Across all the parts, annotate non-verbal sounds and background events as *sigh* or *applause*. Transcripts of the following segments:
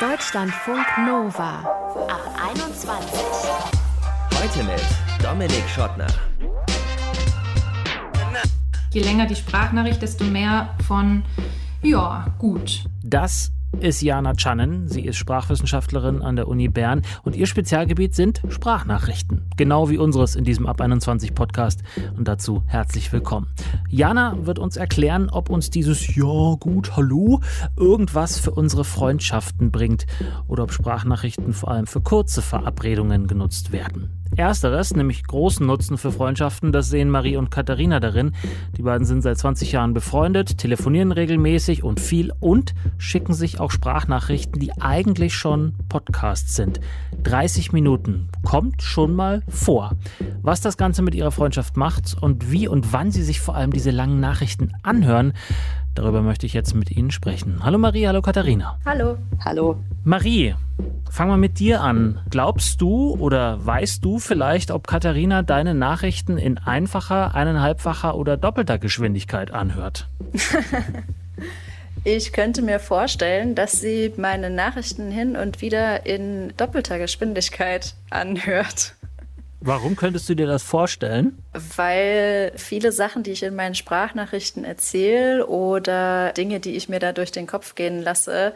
Deutschlandfunk Nova ab 21. Heute mit Dominik Schottner. Je länger die Sprachnachricht, desto mehr von ja, gut. Das ist Jana Channen. Sie ist Sprachwissenschaftlerin an der Uni Bern und ihr Spezialgebiet sind Sprachnachrichten. Genau wie unseres in diesem Ab 21 Podcast. Und dazu herzlich willkommen. Jana wird uns erklären, ob uns dieses Ja, gut, hallo irgendwas für unsere Freundschaften bringt oder ob Sprachnachrichten vor allem für kurze Verabredungen genutzt werden. Ersteres, nämlich großen Nutzen für Freundschaften, das sehen Marie und Katharina darin. Die beiden sind seit 20 Jahren befreundet, telefonieren regelmäßig und viel und schicken sich auch Sprachnachrichten, die eigentlich schon Podcasts sind. 30 Minuten kommt schon mal vor. Was das Ganze mit ihrer Freundschaft macht und wie und wann sie sich vor allem diese langen Nachrichten anhören, darüber möchte ich jetzt mit Ihnen sprechen. Hallo Marie, hallo Katharina. Hallo. Hallo. Marie, Fangen wir mit dir an. Glaubst du oder weißt du vielleicht, ob Katharina deine Nachrichten in einfacher, eineinhalbfacher oder doppelter Geschwindigkeit anhört? *laughs* ich könnte mir vorstellen, dass sie meine Nachrichten hin und wieder in doppelter Geschwindigkeit anhört. Warum könntest du dir das vorstellen? Weil viele Sachen, die ich in meinen Sprachnachrichten erzähle oder Dinge, die ich mir da durch den Kopf gehen lasse,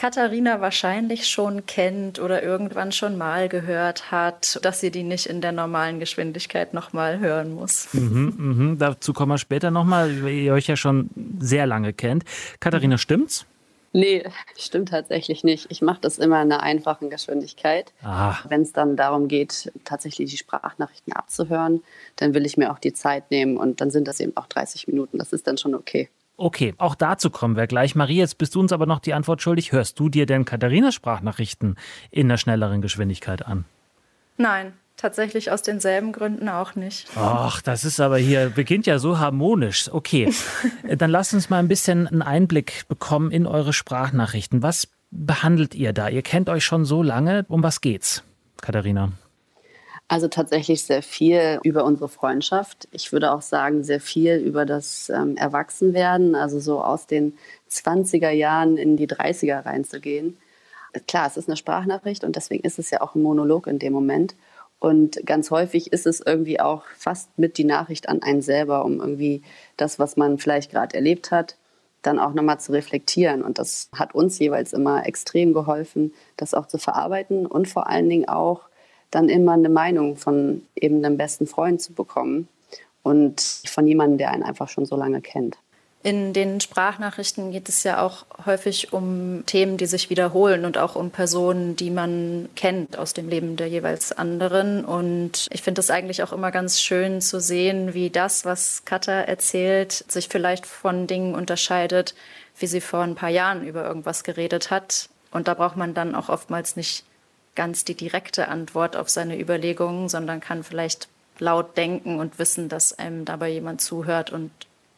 Katharina wahrscheinlich schon kennt oder irgendwann schon mal gehört hat, dass sie die nicht in der normalen Geschwindigkeit nochmal hören muss. Mhm, mhm. Dazu kommen wir später nochmal, weil ihr euch ja schon sehr lange kennt. Katharina, stimmt's? Nee, *laughs* stimmt tatsächlich nicht. Ich mache das immer in einer einfachen Geschwindigkeit. Wenn es dann darum geht, tatsächlich die Sprachnachrichten abzuhören, dann will ich mir auch die Zeit nehmen und dann sind das eben auch 30 Minuten. Das ist dann schon okay. Okay, auch dazu kommen wir gleich. Marie, jetzt bist du uns aber noch die Antwort schuldig. Hörst du dir denn Katharinas Sprachnachrichten in einer schnelleren Geschwindigkeit an? Nein, tatsächlich aus denselben Gründen auch nicht. Ach, das ist aber hier, beginnt ja so harmonisch. Okay, *laughs* dann lasst uns mal ein bisschen einen Einblick bekommen in eure Sprachnachrichten. Was behandelt ihr da? Ihr kennt euch schon so lange. Um was geht's, Katharina? Also tatsächlich sehr viel über unsere Freundschaft. Ich würde auch sagen, sehr viel über das ähm, Erwachsenwerden, also so aus den 20er Jahren in die 30er reinzugehen. Klar, es ist eine Sprachnachricht und deswegen ist es ja auch ein Monolog in dem Moment. Und ganz häufig ist es irgendwie auch fast mit die Nachricht an einen selber, um irgendwie das, was man vielleicht gerade erlebt hat, dann auch nochmal zu reflektieren. Und das hat uns jeweils immer extrem geholfen, das auch zu verarbeiten und vor allen Dingen auch dann immer eine Meinung von eben einem besten Freund zu bekommen und von jemandem, der einen einfach schon so lange kennt. In den Sprachnachrichten geht es ja auch häufig um Themen, die sich wiederholen und auch um Personen, die man kennt aus dem Leben der jeweils anderen. Und ich finde es eigentlich auch immer ganz schön zu sehen, wie das, was Katha erzählt, sich vielleicht von Dingen unterscheidet, wie sie vor ein paar Jahren über irgendwas geredet hat. Und da braucht man dann auch oftmals nicht ganz die direkte Antwort auf seine Überlegungen, sondern kann vielleicht laut denken und wissen, dass einem dabei jemand zuhört und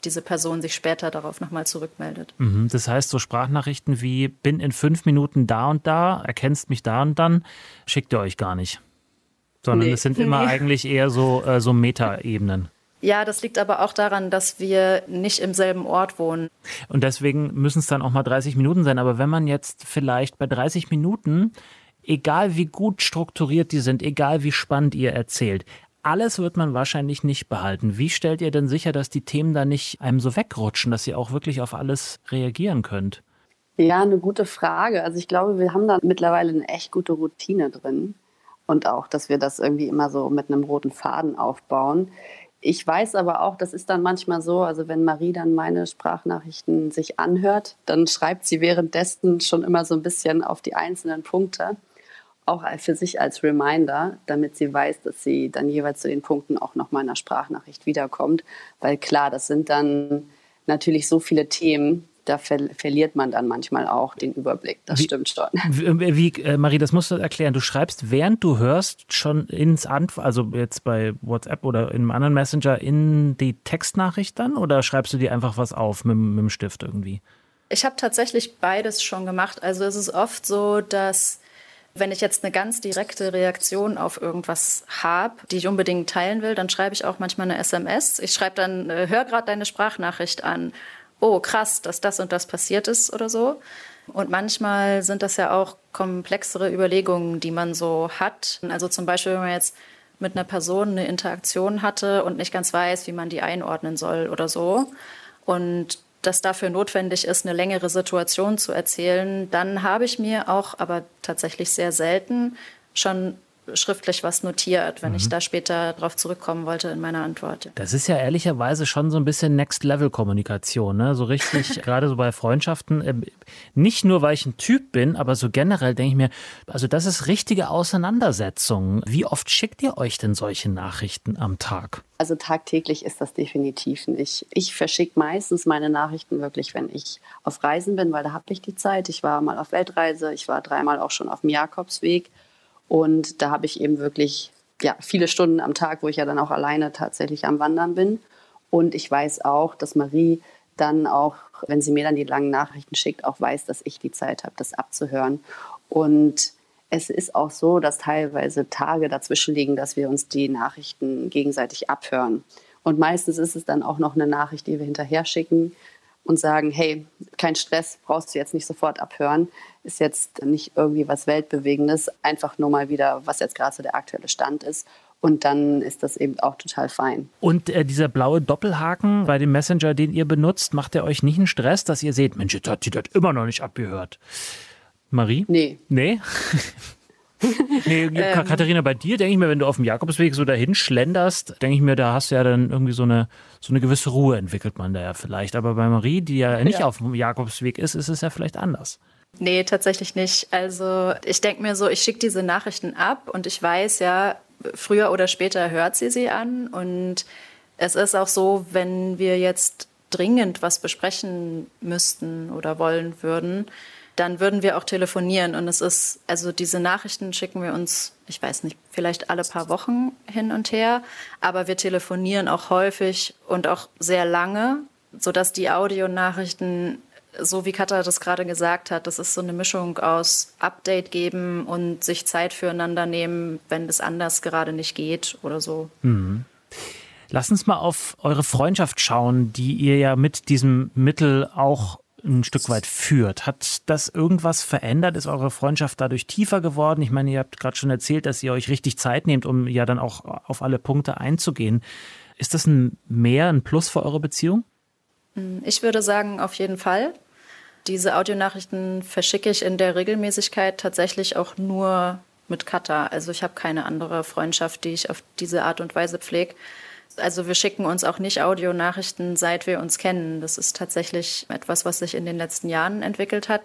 diese Person sich später darauf nochmal zurückmeldet. Mhm, das heißt, so Sprachnachrichten wie bin in fünf Minuten da und da, erkennst mich da und dann, schickt ihr euch gar nicht. Sondern es sind immer nee. eigentlich eher so, äh, so Meta-Ebenen. Ja, das liegt aber auch daran, dass wir nicht im selben Ort wohnen. Und deswegen müssen es dann auch mal 30 Minuten sein. Aber wenn man jetzt vielleicht bei 30 Minuten egal wie gut strukturiert die sind, egal wie spannend ihr erzählt, alles wird man wahrscheinlich nicht behalten. Wie stellt ihr denn sicher, dass die Themen da nicht einem so wegrutschen, dass ihr auch wirklich auf alles reagieren könnt? Ja, eine gute Frage. Also ich glaube, wir haben da mittlerweile eine echt gute Routine drin. Und auch, dass wir das irgendwie immer so mit einem roten Faden aufbauen. Ich weiß aber auch, das ist dann manchmal so, also wenn Marie dann meine Sprachnachrichten sich anhört, dann schreibt sie währenddessen schon immer so ein bisschen auf die einzelnen Punkte auch für sich als Reminder, damit sie weiß, dass sie dann jeweils zu den Punkten auch noch mal in der Sprachnachricht wiederkommt. Weil klar, das sind dann natürlich so viele Themen, da ver verliert man dann manchmal auch den Überblick. Das wie, stimmt schon. *laughs* Wie, wie äh, Marie, das musst du erklären. Du schreibst, während du hörst, schon ins Ant also jetzt bei WhatsApp oder in einem anderen Messenger, in die Textnachricht dann oder schreibst du dir einfach was auf mit, mit dem Stift irgendwie? Ich habe tatsächlich beides schon gemacht. Also es ist oft so, dass wenn ich jetzt eine ganz direkte Reaktion auf irgendwas habe, die ich unbedingt teilen will, dann schreibe ich auch manchmal eine SMS. Ich schreibe dann, äh, hör gerade deine Sprachnachricht an. Oh, krass, dass das und das passiert ist oder so. Und manchmal sind das ja auch komplexere Überlegungen, die man so hat. Also zum Beispiel, wenn man jetzt mit einer Person eine Interaktion hatte und nicht ganz weiß, wie man die einordnen soll oder so. Und das dafür notwendig ist, eine längere Situation zu erzählen, dann habe ich mir auch, aber tatsächlich sehr selten, schon schriftlich was notiert, wenn mhm. ich da später darauf zurückkommen wollte in meiner Antwort. Das ist ja ehrlicherweise schon so ein bisschen Next-Level-Kommunikation, ne? So richtig, *laughs* gerade so bei Freundschaften. Ähm, nicht nur, weil ich ein Typ bin, aber so generell denke ich mir, also das ist richtige Auseinandersetzung. Wie oft schickt ihr euch denn solche Nachrichten am Tag? Also tagtäglich ist das definitiv nicht. Ich verschicke meistens meine Nachrichten wirklich, wenn ich auf Reisen bin, weil da habe ich die Zeit. Ich war mal auf Weltreise, ich war dreimal auch schon auf dem Jakobsweg. Und da habe ich eben wirklich ja, viele Stunden am Tag, wo ich ja dann auch alleine tatsächlich am Wandern bin. Und ich weiß auch, dass Marie dann auch, wenn sie mir dann die langen Nachrichten schickt, auch weiß, dass ich die Zeit habe, das abzuhören. Und es ist auch so, dass teilweise Tage dazwischen liegen, dass wir uns die Nachrichten gegenseitig abhören. Und meistens ist es dann auch noch eine Nachricht, die wir hinterher schicken, und sagen, hey, kein Stress, brauchst du jetzt nicht sofort abhören, ist jetzt nicht irgendwie was Weltbewegendes, einfach nur mal wieder, was jetzt gerade so der aktuelle Stand ist. Und dann ist das eben auch total fein. Und äh, dieser blaue Doppelhaken bei dem Messenger, den ihr benutzt, macht er euch nicht einen Stress, dass ihr seht, Mensch, jetzt hat die das immer noch nicht abgehört? Marie? Nee. Nee? *laughs* *laughs* nee, ähm, Katharina, bei dir denke ich mir, wenn du auf dem Jakobsweg so dahin schlenderst, denke ich mir, da hast du ja dann irgendwie so eine, so eine gewisse Ruhe entwickelt man da ja vielleicht. Aber bei Marie, die ja nicht ja. auf dem Jakobsweg ist, ist es ja vielleicht anders. Nee, tatsächlich nicht. Also ich denke mir so, ich schicke diese Nachrichten ab und ich weiß ja, früher oder später hört sie sie an. Und es ist auch so, wenn wir jetzt dringend was besprechen müssten oder wollen würden, dann würden wir auch telefonieren. Und es ist, also diese Nachrichten schicken wir uns, ich weiß nicht, vielleicht alle paar Wochen hin und her. Aber wir telefonieren auch häufig und auch sehr lange, sodass die Audionachrichten, so wie Katha das gerade gesagt hat, das ist so eine Mischung aus Update geben und sich Zeit füreinander nehmen, wenn es anders gerade nicht geht oder so. Mhm. Lass uns mal auf eure Freundschaft schauen, die ihr ja mit diesem Mittel auch ein Stück weit führt. Hat das irgendwas verändert? Ist eure Freundschaft dadurch tiefer geworden? Ich meine, ihr habt gerade schon erzählt, dass ihr euch richtig Zeit nehmt, um ja dann auch auf alle Punkte einzugehen. Ist das ein Mehr, ein Plus für eure Beziehung? Ich würde sagen, auf jeden Fall. Diese Audionachrichten verschicke ich in der Regelmäßigkeit tatsächlich auch nur mit Kata. Also ich habe keine andere Freundschaft, die ich auf diese Art und Weise pflege. Also wir schicken uns auch nicht Audionachrichten, seit wir uns kennen. Das ist tatsächlich etwas, was sich in den letzten Jahren entwickelt hat.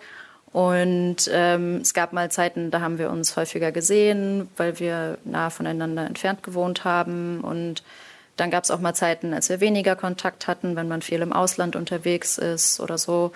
Und ähm, es gab mal Zeiten, da haben wir uns häufiger gesehen, weil wir nah voneinander entfernt gewohnt haben. Und dann gab es auch mal Zeiten, als wir weniger Kontakt hatten, wenn man viel im Ausland unterwegs ist oder so.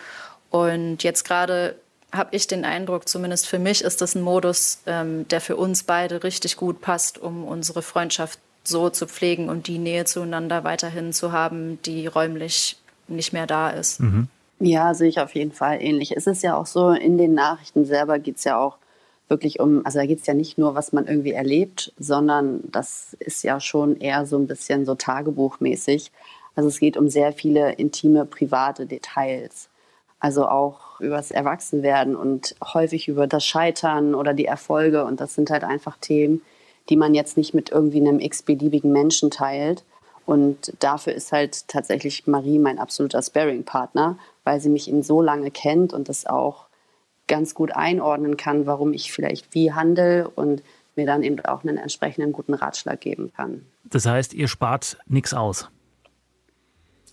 Und jetzt gerade habe ich den Eindruck, zumindest für mich ist das ein Modus, ähm, der für uns beide richtig gut passt, um unsere Freundschaft so zu pflegen und die Nähe zueinander weiterhin zu haben, die räumlich nicht mehr da ist. Mhm. Ja, sehe ich auf jeden Fall ähnlich. Es ist ja auch so, in den Nachrichten selber geht es ja auch wirklich um, also da geht es ja nicht nur, was man irgendwie erlebt, sondern das ist ja schon eher so ein bisschen so tagebuchmäßig. Also es geht um sehr viele intime, private Details. Also auch über das Erwachsenwerden und häufig über das Scheitern oder die Erfolge. Und das sind halt einfach Themen, die man jetzt nicht mit irgendwie einem x-beliebigen Menschen teilt. Und dafür ist halt tatsächlich Marie mein absoluter Sparing-Partner, weil sie mich eben so lange kennt und das auch ganz gut einordnen kann, warum ich vielleicht wie handle und mir dann eben auch einen entsprechenden guten Ratschlag geben kann. Das heißt, ihr spart nichts aus?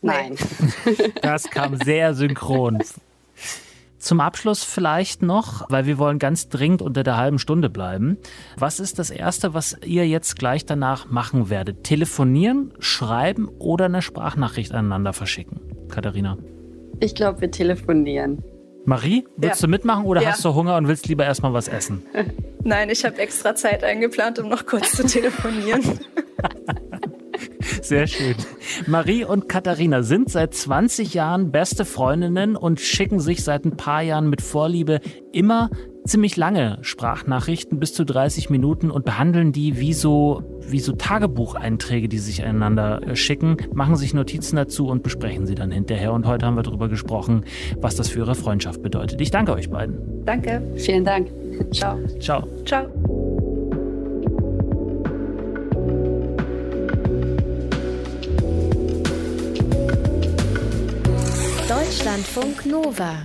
Nein. *laughs* Das kam sehr synchron. Zum Abschluss vielleicht noch, weil wir wollen ganz dringend unter der halben Stunde bleiben. Was ist das Erste, was ihr jetzt gleich danach machen werdet? Telefonieren, schreiben oder eine Sprachnachricht aneinander verschicken? Katharina? Ich glaube, wir telefonieren. Marie, willst ja. du mitmachen oder ja. hast du Hunger und willst lieber erstmal was essen? *laughs* Nein, ich habe extra Zeit eingeplant, um noch kurz zu telefonieren. *laughs* Sehr schön. Marie und Katharina sind seit 20 Jahren beste Freundinnen und schicken sich seit ein paar Jahren mit Vorliebe immer ziemlich lange Sprachnachrichten, bis zu 30 Minuten und behandeln die wie so, wie so Tagebucheinträge, die sich einander äh, schicken, machen sich Notizen dazu und besprechen sie dann hinterher. Und heute haben wir darüber gesprochen, was das für ihre Freundschaft bedeutet. Ich danke euch beiden. Danke. Vielen Dank. Ciao. Ciao. Ciao. Deutschlandfunk Nova.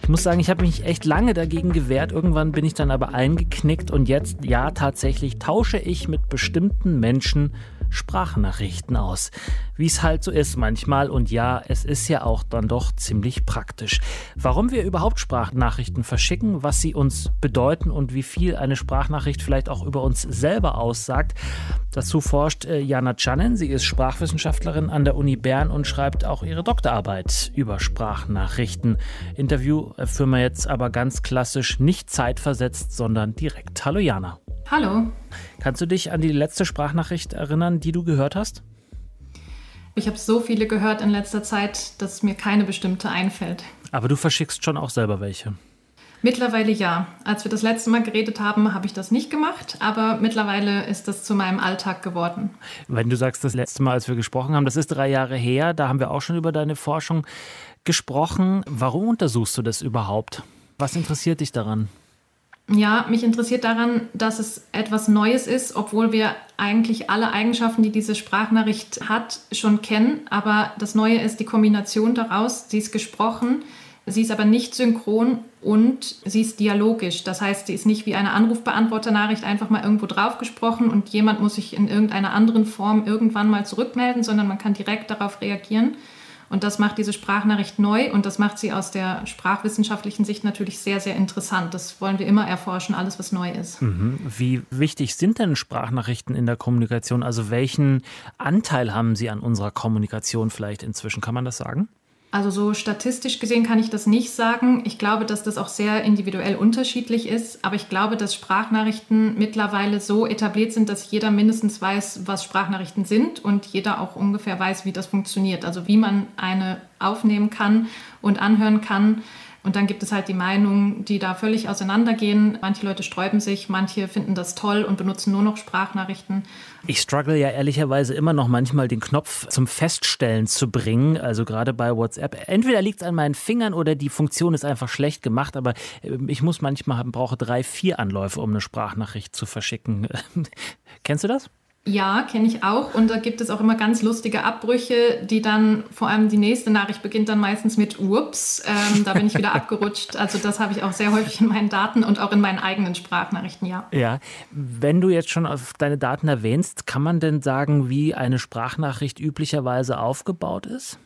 Ich muss sagen, ich habe mich echt lange dagegen gewehrt. Irgendwann bin ich dann aber eingeknickt und jetzt, ja, tatsächlich tausche ich mit bestimmten Menschen Sprachnachrichten aus. Wie es halt so ist manchmal. Und ja, es ist ja auch dann doch ziemlich praktisch. Warum wir überhaupt Sprachnachrichten verschicken, was sie uns bedeuten und wie viel eine Sprachnachricht vielleicht auch über uns selber aussagt, dazu forscht äh, Jana Channen. Sie ist Sprachwissenschaftlerin an der Uni Bern und schreibt auch ihre Doktorarbeit über Sprachnachrichten. Interview äh, führen wir jetzt aber ganz klassisch nicht zeitversetzt, sondern direkt. Hallo Jana. Hallo. Kannst du dich an die letzte Sprachnachricht erinnern, die du gehört hast? Ich habe so viele gehört in letzter Zeit, dass mir keine bestimmte einfällt. Aber du verschickst schon auch selber welche. Mittlerweile ja. Als wir das letzte Mal geredet haben, habe ich das nicht gemacht, aber mittlerweile ist das zu meinem Alltag geworden. Wenn du sagst, das letzte Mal, als wir gesprochen haben, das ist drei Jahre her, da haben wir auch schon über deine Forschung gesprochen. Warum untersuchst du das überhaupt? Was interessiert dich daran? Ja, mich interessiert daran, dass es etwas Neues ist, obwohl wir eigentlich alle Eigenschaften, die diese Sprachnachricht hat, schon kennen. Aber das Neue ist die Kombination daraus. Sie ist gesprochen, sie ist aber nicht synchron und sie ist dialogisch. Das heißt, sie ist nicht wie eine Anrufbeantworternachricht einfach mal irgendwo drauf gesprochen und jemand muss sich in irgendeiner anderen Form irgendwann mal zurückmelden, sondern man kann direkt darauf reagieren. Und das macht diese Sprachnachricht neu und das macht sie aus der sprachwissenschaftlichen Sicht natürlich sehr, sehr interessant. Das wollen wir immer erforschen, alles, was neu ist. Mhm. Wie wichtig sind denn Sprachnachrichten in der Kommunikation? Also welchen Anteil haben sie an unserer Kommunikation vielleicht inzwischen? Kann man das sagen? Also so statistisch gesehen kann ich das nicht sagen. Ich glaube, dass das auch sehr individuell unterschiedlich ist. Aber ich glaube, dass Sprachnachrichten mittlerweile so etabliert sind, dass jeder mindestens weiß, was Sprachnachrichten sind und jeder auch ungefähr weiß, wie das funktioniert. Also wie man eine aufnehmen kann und anhören kann. Und dann gibt es halt die Meinungen, die da völlig auseinandergehen. Manche Leute sträuben sich, manche finden das toll und benutzen nur noch Sprachnachrichten. Ich struggle ja ehrlicherweise immer noch manchmal den Knopf zum Feststellen zu bringen, also gerade bei WhatsApp. Entweder liegt es an meinen Fingern oder die Funktion ist einfach schlecht gemacht, aber ähm, ich muss manchmal brauche drei, vier Anläufe, um eine Sprachnachricht zu verschicken. *laughs* Kennst du das? Ja, kenne ich auch. Und da gibt es auch immer ganz lustige Abbrüche, die dann, vor allem die nächste Nachricht beginnt dann meistens mit Ups, ähm, da bin ich wieder *laughs* abgerutscht. Also das habe ich auch sehr häufig in meinen Daten und auch in meinen eigenen Sprachnachrichten, ja. Ja, wenn du jetzt schon auf deine Daten erwähnst, kann man denn sagen, wie eine Sprachnachricht üblicherweise aufgebaut ist?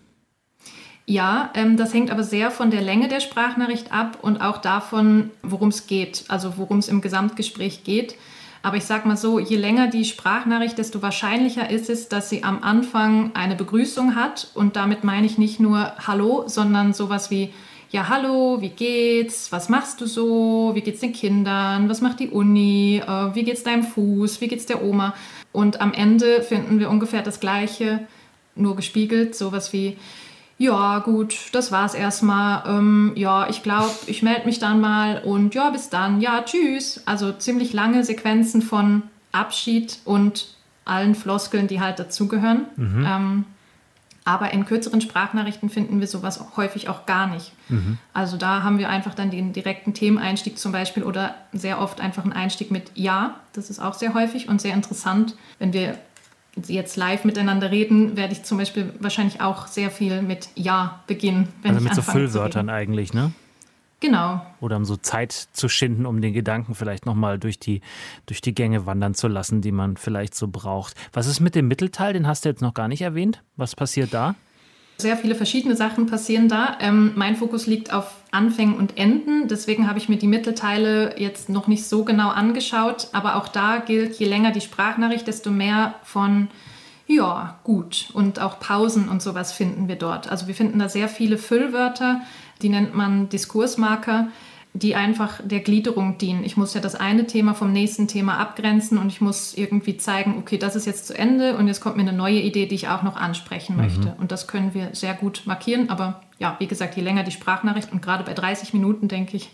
Ja, ähm, das hängt aber sehr von der Länge der Sprachnachricht ab und auch davon, worum es geht, also worum es im Gesamtgespräch geht. Aber ich sage mal so, je länger die Sprachnachricht, desto wahrscheinlicher ist es, dass sie am Anfang eine Begrüßung hat. Und damit meine ich nicht nur Hallo, sondern sowas wie, ja, hallo, wie geht's? Was machst du so? Wie geht's den Kindern? Was macht die Uni? Äh, wie geht's deinem Fuß? Wie geht's der Oma? Und am Ende finden wir ungefähr das Gleiche, nur gespiegelt, sowas wie, ja, gut, das war's erstmal. Ähm, ja, ich glaube, ich melde mich dann mal und ja, bis dann. Ja, tschüss. Also ziemlich lange Sequenzen von Abschied und allen Floskeln, die halt dazugehören. Mhm. Ähm, aber in kürzeren Sprachnachrichten finden wir sowas häufig auch gar nicht. Mhm. Also da haben wir einfach dann den direkten Themeneinstieg zum Beispiel oder sehr oft einfach einen Einstieg mit Ja. Das ist auch sehr häufig und sehr interessant, wenn wir jetzt live miteinander reden, werde ich zum Beispiel wahrscheinlich auch sehr viel mit Ja beginnen. Wenn also mit so Füllwörtern eigentlich, ne? Genau. Oder um so Zeit zu schinden, um den Gedanken vielleicht nochmal durch die, durch die Gänge wandern zu lassen, die man vielleicht so braucht. Was ist mit dem Mittelteil? Den hast du jetzt noch gar nicht erwähnt. Was passiert da? Sehr viele verschiedene Sachen passieren da. Ähm, mein Fokus liegt auf Anfängen und Enden. Deswegen habe ich mir die Mittelteile jetzt noch nicht so genau angeschaut. Aber auch da gilt, je länger die Sprachnachricht, desto mehr von ja, gut. Und auch Pausen und sowas finden wir dort. Also wir finden da sehr viele Füllwörter, die nennt man Diskursmarker die einfach der Gliederung dienen. Ich muss ja das eine Thema vom nächsten Thema abgrenzen und ich muss irgendwie zeigen, okay, das ist jetzt zu Ende und jetzt kommt mir eine neue Idee, die ich auch noch ansprechen mhm. möchte. Und das können wir sehr gut markieren, aber ja, wie gesagt, je länger die Sprachnachricht und gerade bei 30 Minuten, denke ich,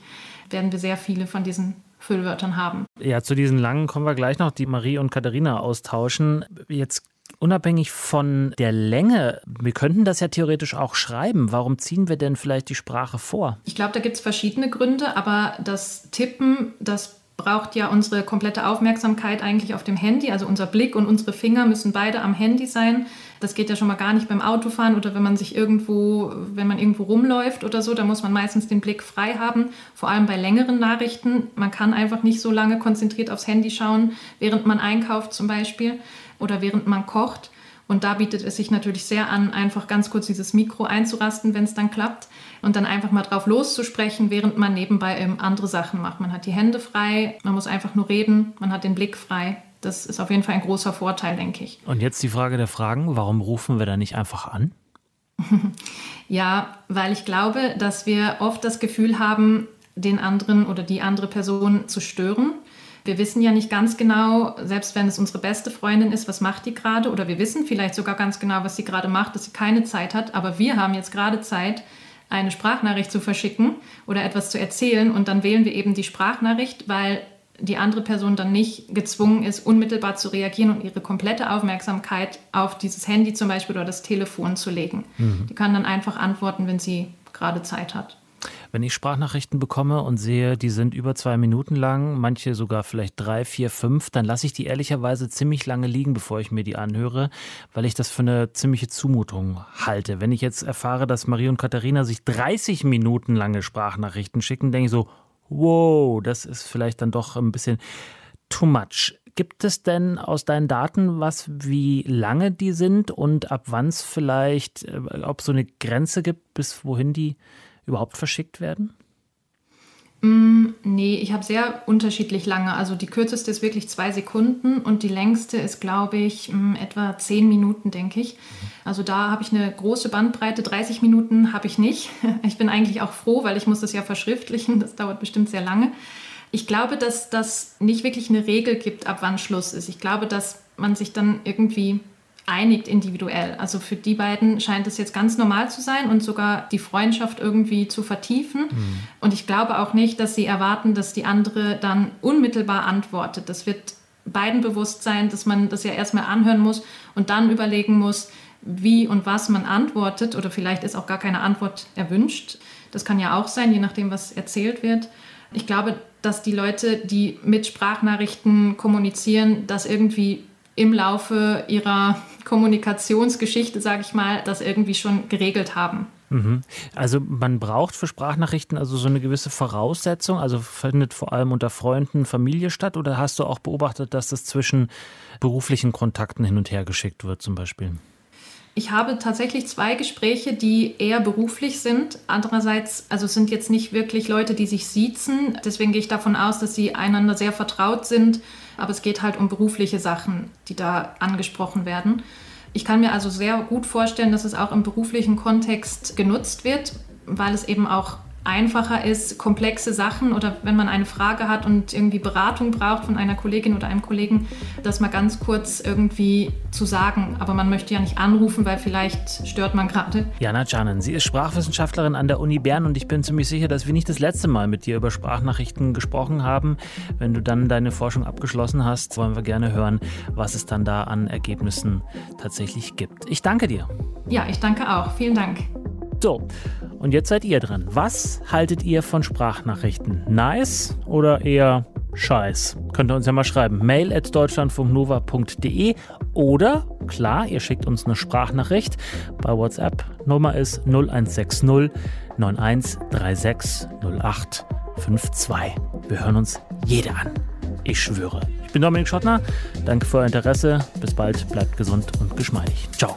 werden wir sehr viele von diesen Füllwörtern haben. Ja, zu diesen langen kommen wir gleich noch, die Marie und Katharina austauschen. Jetzt unabhängig von der Länge, wir könnten das ja theoretisch auch schreiben. Warum ziehen wir denn vielleicht die Sprache vor? Ich glaube, da gibt es verschiedene Gründe, aber das Tippen, das braucht ja unsere komplette Aufmerksamkeit eigentlich auf dem Handy. Also unser Blick und unsere Finger müssen beide am Handy sein. Das geht ja schon mal gar nicht beim Autofahren oder wenn man sich irgendwo, wenn man irgendwo rumläuft oder so, da muss man meistens den Blick frei haben. Vor allem bei längeren Nachrichten. Man kann einfach nicht so lange konzentriert aufs Handy schauen, während man einkauft zum Beispiel oder während man kocht. Und da bietet es sich natürlich sehr an, einfach ganz kurz dieses Mikro einzurasten, wenn es dann klappt. Und dann einfach mal drauf loszusprechen, während man nebenbei eben andere Sachen macht. Man hat die Hände frei, man muss einfach nur reden, man hat den Blick frei. Das ist auf jeden Fall ein großer Vorteil, denke ich. Und jetzt die Frage der Fragen, warum rufen wir da nicht einfach an? *laughs* ja, weil ich glaube, dass wir oft das Gefühl haben, den anderen oder die andere Person zu stören. Wir wissen ja nicht ganz genau, selbst wenn es unsere beste Freundin ist, was macht die gerade? Oder wir wissen vielleicht sogar ganz genau, was sie gerade macht, dass sie keine Zeit hat. Aber wir haben jetzt gerade Zeit, eine Sprachnachricht zu verschicken oder etwas zu erzählen. Und dann wählen wir eben die Sprachnachricht, weil die andere Person dann nicht gezwungen ist, unmittelbar zu reagieren und ihre komplette Aufmerksamkeit auf dieses Handy zum Beispiel oder das Telefon zu legen. Mhm. Die kann dann einfach antworten, wenn sie gerade Zeit hat. Wenn ich Sprachnachrichten bekomme und sehe, die sind über zwei Minuten lang, manche sogar vielleicht drei, vier, fünf, dann lasse ich die ehrlicherweise ziemlich lange liegen, bevor ich mir die anhöre, weil ich das für eine ziemliche Zumutung halte. Wenn ich jetzt erfahre, dass Marie und Katharina sich 30 Minuten lange Sprachnachrichten schicken, denke ich so, wow, das ist vielleicht dann doch ein bisschen too much. Gibt es denn aus deinen Daten was, wie lange die sind und ab wann es vielleicht, äh, ob es so eine Grenze gibt, bis wohin die überhaupt verschickt werden? Mm, nee, ich habe sehr unterschiedlich lange. Also die kürzeste ist wirklich zwei Sekunden und die längste ist, glaube ich, mm, etwa zehn Minuten, denke ich. Also da habe ich eine große Bandbreite. 30 Minuten habe ich nicht. *laughs* Ich bin eigentlich auch froh, weil ich muss das ja verschriftlichen. Das dauert bestimmt sehr lange. Ich glaube, dass das nicht wirklich eine Regel gibt, ab wann Schluss ist. Ich glaube, dass man sich dann irgendwie einigt individuell. Also für die beiden scheint es jetzt ganz normal zu sein und sogar die Freundschaft irgendwie zu vertiefen. Mhm. Und ich glaube auch nicht, dass sie erwarten, dass die andere dann unmittelbar antwortet. Das wird beiden bewusst sein, dass man das ja erstmal anhören muss und dann überlegen muss, wie und was man antwortet. Oder vielleicht ist auch gar keine Antwort erwünscht. Das kann ja auch sein, je nachdem, was erzählt wird. Ich glaube, dass die Leute, die mit Sprachnachrichten kommunizieren, das irgendwie im Laufe ihrer Kommunikationsgeschichte, sage ich mal, das irgendwie schon geregelt haben. Mhm. Also man braucht für Sprachnachrichten also so eine gewisse Voraussetzung, also findet vor allem unter Freunden, Familie statt oder hast du auch beobachtet, dass das zwischen beruflichen Kontakten hin und her geschickt wird zum Beispiel? Ich habe tatsächlich zwei Gespräche, die eher beruflich sind. Andererseits, also es sind jetzt nicht wirklich Leute, die sich siezen. Deswegen gehe ich davon aus, dass sie einander sehr vertraut sind. Aber es geht halt um berufliche Sachen, die da angesprochen werden. Ich kann mir also sehr gut vorstellen, dass es auch im beruflichen Kontext genutzt wird, weil es eben auch einfacher ist, komplexe Sachen oder wenn man eine Frage hat und irgendwie Beratung braucht von einer Kollegin oder einem Kollegen, das mal ganz kurz irgendwie zu sagen. Aber man möchte ja nicht anrufen, weil vielleicht stört man gerade. Jana Canen, sie ist Sprachwissenschaftlerin an der Uni Bern und ich bin ziemlich sicher, dass wir nicht das letzte Mal mit dir über Sprachnachrichten gesprochen haben. Wenn du dann deine Forschung abgeschlossen hast, wollen wir gerne hören, was es dann da an Ergebnissen tatsächlich gibt. Ich danke dir. Ja, ich danke auch. Vielen Dank. So, und jetzt seid ihr dran. Was haltet ihr von Sprachnachrichten? Nice oder eher Scheiß? Könnt ihr uns ja mal schreiben. Mail at deutschlandfunknova.de oder, klar, ihr schickt uns eine Sprachnachricht bei WhatsApp. Nummer ist 0160 9136 0852. Wir hören uns jede an. Ich schwöre. Ich bin Dominik Schottner. Danke für euer Interesse. Bis bald. Bleibt gesund und geschmeidig. Ciao.